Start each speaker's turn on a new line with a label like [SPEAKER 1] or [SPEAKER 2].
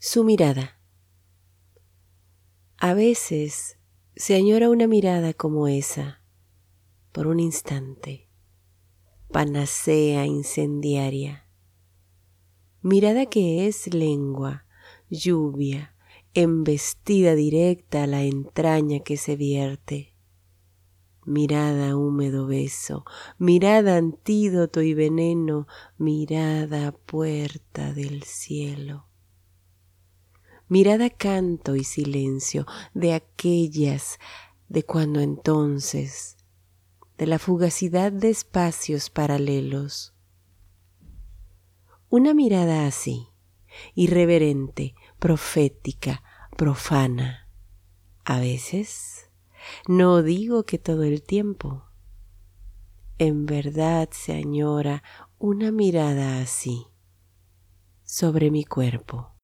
[SPEAKER 1] Su mirada. A veces se añora una mirada como esa, por un instante, panacea incendiaria. Mirada que es lengua, lluvia, embestida directa a la entraña que se vierte. Mirada húmedo beso, mirada antídoto y veneno, mirada puerta del cielo mirada canto y silencio de aquellas de cuando entonces, de la fugacidad de espacios paralelos. Una mirada así, irreverente, profética, profana, a veces, no digo que todo el tiempo, en verdad se añora una mirada así sobre mi cuerpo.